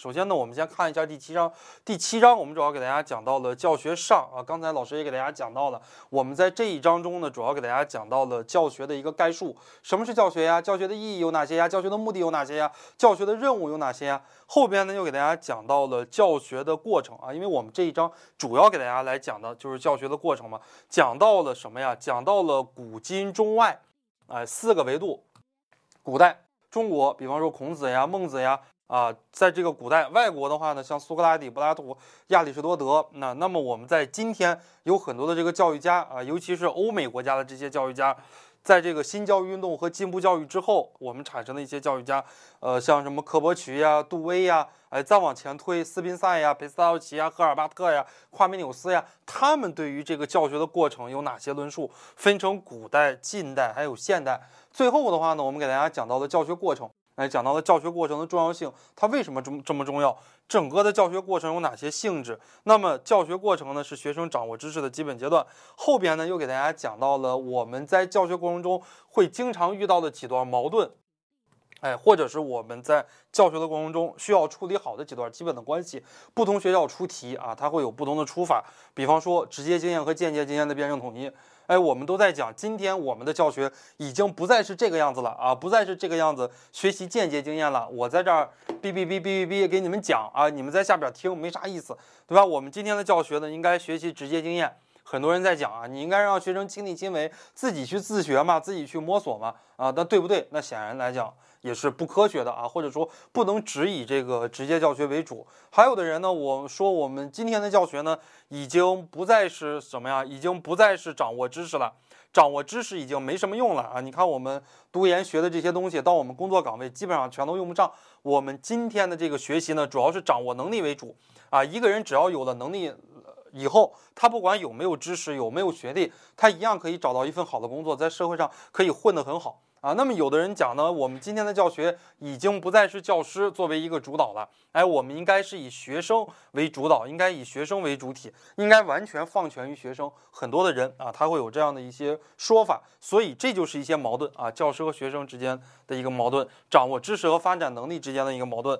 首先呢，我们先看一下第七章。第七章我们主要给大家讲到了教学上啊，刚才老师也给大家讲到了。我们在这一章中呢，主要给大家讲到了教学的一个概述。什么是教学呀？教学的意义有哪些呀？教学的目的有哪些呀？教学的任务有哪些呀？后边呢，又给大家讲到了教学的过程啊，因为我们这一章主要给大家来讲的就是教学的过程嘛。讲到了什么呀？讲到了古今中外，哎，四个维度。古代中国，比方说孔子呀、孟子呀。啊，在这个古代外国的话呢，像苏格拉底、柏拉图、亚里士多德，那那么我们在今天有很多的这个教育家啊，尤其是欧美国家的这些教育家，在这个新教育运动和进步教育之后，我们产生的一些教育家，呃，像什么科伯奇呀、杜威呀，哎，再往前推，斯宾塞呀、裴斯塔奇呀、赫尔巴特呀、夸美纽斯呀，他们对于这个教学的过程有哪些论述？分成古代、近代还有现代。最后的话呢，我们给大家讲到了教学过程。哎，讲到了教学过程的重要性，它为什么这么这么重要？整个的教学过程有哪些性质？那么教学过程呢，是学生掌握知识的基本阶段。后边呢，又给大家讲到了我们在教学过程中会经常遇到的几段矛盾，哎，或者是我们在教学的过程中需要处理好的几段基本的关系。不同学校出题啊，它会有不同的出法。比方说，直接经验和间接经验的辩证统一。哎，我们都在讲，今天我们的教学已经不再是这个样子了啊，不再是这个样子学习间接经验了。我在这儿哔哔哔哔哔哔给你们讲啊，你们在下边听没啥意思，对吧？我们今天的教学呢，应该学习直接经验。很多人在讲啊，你应该让学生亲力亲为，自己去自学嘛，自己去摸索嘛，啊，那对不对？那显然来讲。也是不科学的啊，或者说不能只以这个直接教学为主。还有的人呢，我说我们今天的教学呢，已经不再是什么呀，已经不再是掌握知识了，掌握知识已经没什么用了啊。你看我们读研学的这些东西，到我们工作岗位基本上全都用不上。我们今天的这个学习呢，主要是掌握能力为主啊。一个人只要有了能力以后，他不管有没有知识，有没有学历，他一样可以找到一份好的工作，在社会上可以混得很好。啊，那么有的人讲呢，我们今天的教学已经不再是教师作为一个主导了，哎，我们应该是以学生为主导，应该以学生为主体，应该完全放权于学生。很多的人啊，他会有这样的一些说法，所以这就是一些矛盾啊，教师和学生之间的一个矛盾，掌握知识和发展能力之间的一个矛盾。